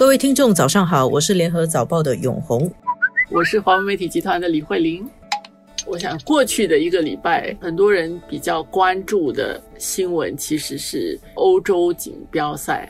各位听众，早上好，我是联合早报的永红，我是华文媒体集团的李慧玲。我想过去的一个礼拜，很多人比较关注的新闻其实是欧洲锦标赛，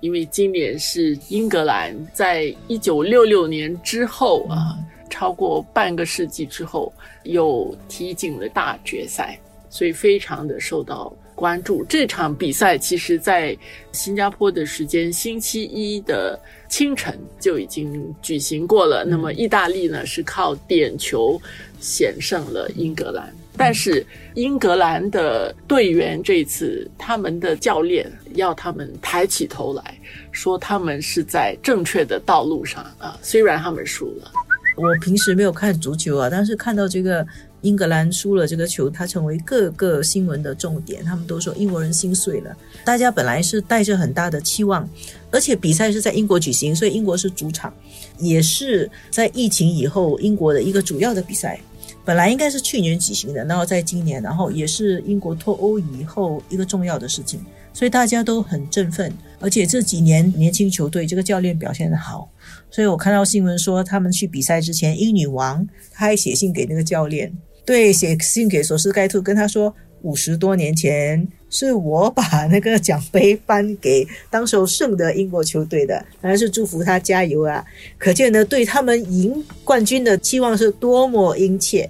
因为今年是英格兰在一九六六年之后啊，超过半个世纪之后又踢进了大决赛，所以非常的受到。关注这场比赛，其实，在新加坡的时间星期一的清晨就已经举行过了。那么，意大利呢是靠点球险胜了英格兰，但是英格兰的队员这次他们的教练要他们抬起头来说，他们是在正确的道路上啊。虽然他们输了，我平时没有看足球啊，但是看到这个。英格兰输了这个球，它成为各个新闻的重点。他们都说英国人心碎了。大家本来是带着很大的期望，而且比赛是在英国举行，所以英国是主场，也是在疫情以后英国的一个主要的比赛。本来应该是去年举行的，然后在今年，然后也是英国脱欧以后一个重要的事情，所以大家都很振奋。而且这几年年轻球队这个教练表现的好，所以我看到新闻说他们去比赛之前，英女王她还写信给那个教练。对，写信给索斯盖特，跟他说，五十多年前是我把那个奖杯颁给当时候胜的英国球队的，当然是祝福他加油啊！可见呢，对他们赢冠军的期望是多么殷切。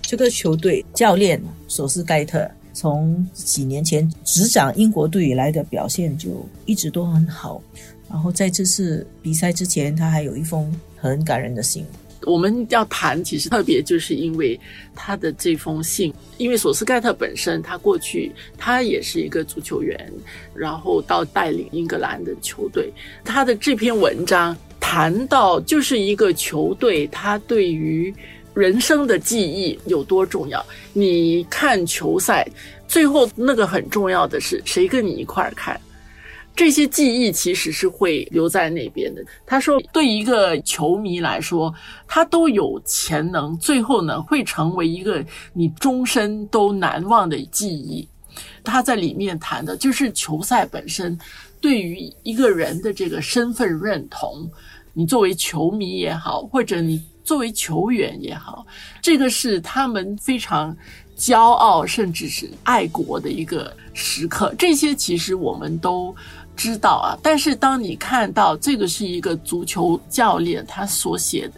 这个球队教练索斯盖特从几年前执掌英国队以来的表现就一直都很好，然后在这次比赛之前，他还有一封很感人的信。我们要谈，其实特别就是因为他的这封信，因为索斯盖特本身，他过去他也是一个足球员，然后到带领英格兰的球队，他的这篇文章谈到就是一个球队，他对于人生的记忆有多重要。你看球赛，最后那个很重要的是谁跟你一块儿看。这些记忆其实是会留在那边的。他说，对一个球迷来说，他都有潜能，最后呢会成为一个你终身都难忘的记忆。他在里面谈的就是球赛本身对于一个人的这个身份认同。你作为球迷也好，或者你作为球员也好，这个是他们非常骄傲，甚至是爱国的一个时刻。这些其实我们都。知道啊，但是当你看到这个是一个足球教练他所写的，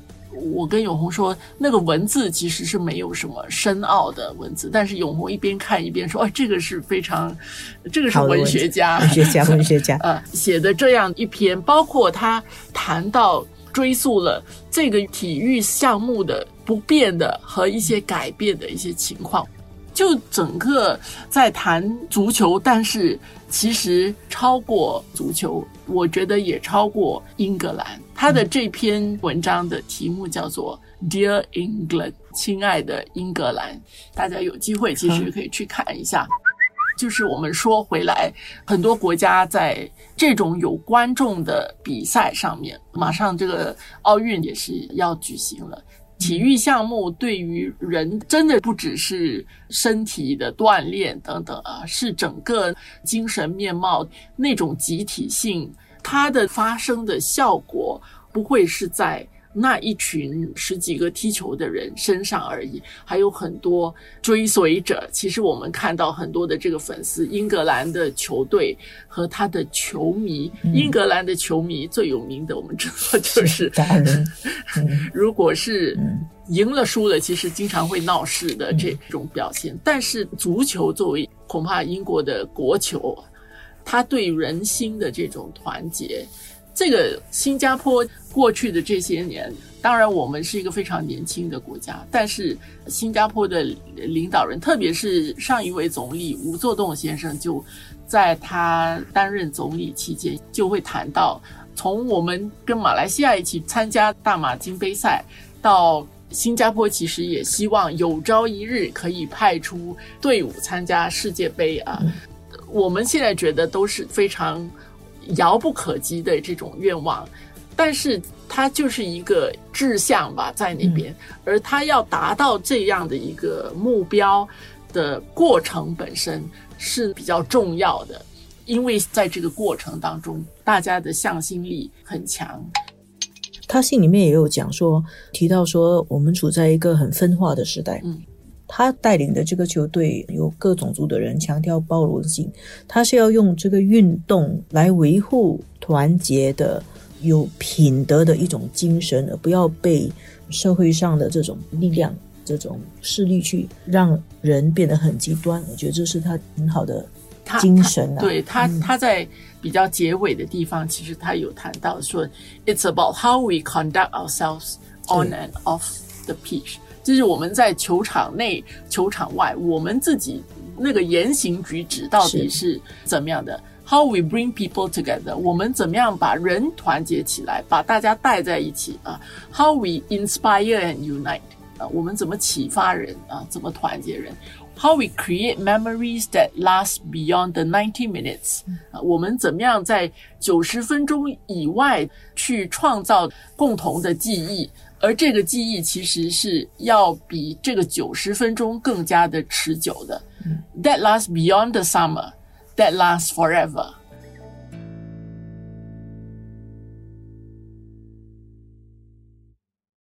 我跟永红说，那个文字其实是没有什么深奥的文字，但是永红一边看一边说，哦，这个是非常，这个是文学家，文学家，文学家，呃，写的这样一篇，包括他谈到追溯了这个体育项目的不变的和一些改变的一些情况。就整个在谈足球，但是其实超过足球，我觉得也超过英格兰。他的这篇文章的题目叫做《Dear England》，亲爱的英格兰，大家有机会其实可以去看一下。就是我们说回来，很多国家在这种有观众的比赛上面，马上这个奥运也是要举行了。体育项目对于人真的不只是身体的锻炼等等啊，是整个精神面貌那种集体性，它的发生的效果不会是在。那一群十几个踢球的人身上而已，还有很多追随者。其实我们看到很多的这个粉丝，英格兰的球队和他的球迷。英格兰的球迷最有名的，我们知道就是。如果是赢了输了，其实经常会闹事的这种表现。但是足球作为恐怕英国的国球，他对人心的这种团结。这个新加坡过去的这些年，当然我们是一个非常年轻的国家，但是新加坡的领导人，特别是上一位总理吴作栋先生，就在他担任总理期间，就会谈到，从我们跟马来西亚一起参加大马金杯赛，到新加坡其实也希望有朝一日可以派出队伍参加世界杯啊。我们现在觉得都是非常。遥不可及的这种愿望，但是它就是一个志向吧，在那边，而他要达到这样的一个目标的过程本身是比较重要的。因为在这个过程当中，大家的向心力很强。他信里面也有讲说，提到说我们处在一个很分化的时代。嗯，他带领的这个球队有各种族的人，强调包容性。他是要用这个运动来维护团结的、有品德的一种精神，而不要被社会上的这种力量、这种势力去让人变得很极端。我觉得这是他很好的精神啊。对他嗯他在比较结尾的地方，其实他有谈到说，It's about how we conduct ourselves on and off the pitch，就是我们在球场内、球场外，我们自己那个言行举止到底是怎么样的？How we bring people together，我们怎么样把人团结起来，把大家带在一起啊？How we inspire and unite，啊，我们怎么启发人啊？怎么团结人？How we create memories that last beyond the ninety minutes？啊，我们怎么样在九十分钟以外去创造共同的记忆？而这个记忆其实是要比这个九十分钟更加的持久的。That lasts beyond the summer. That lasts forever.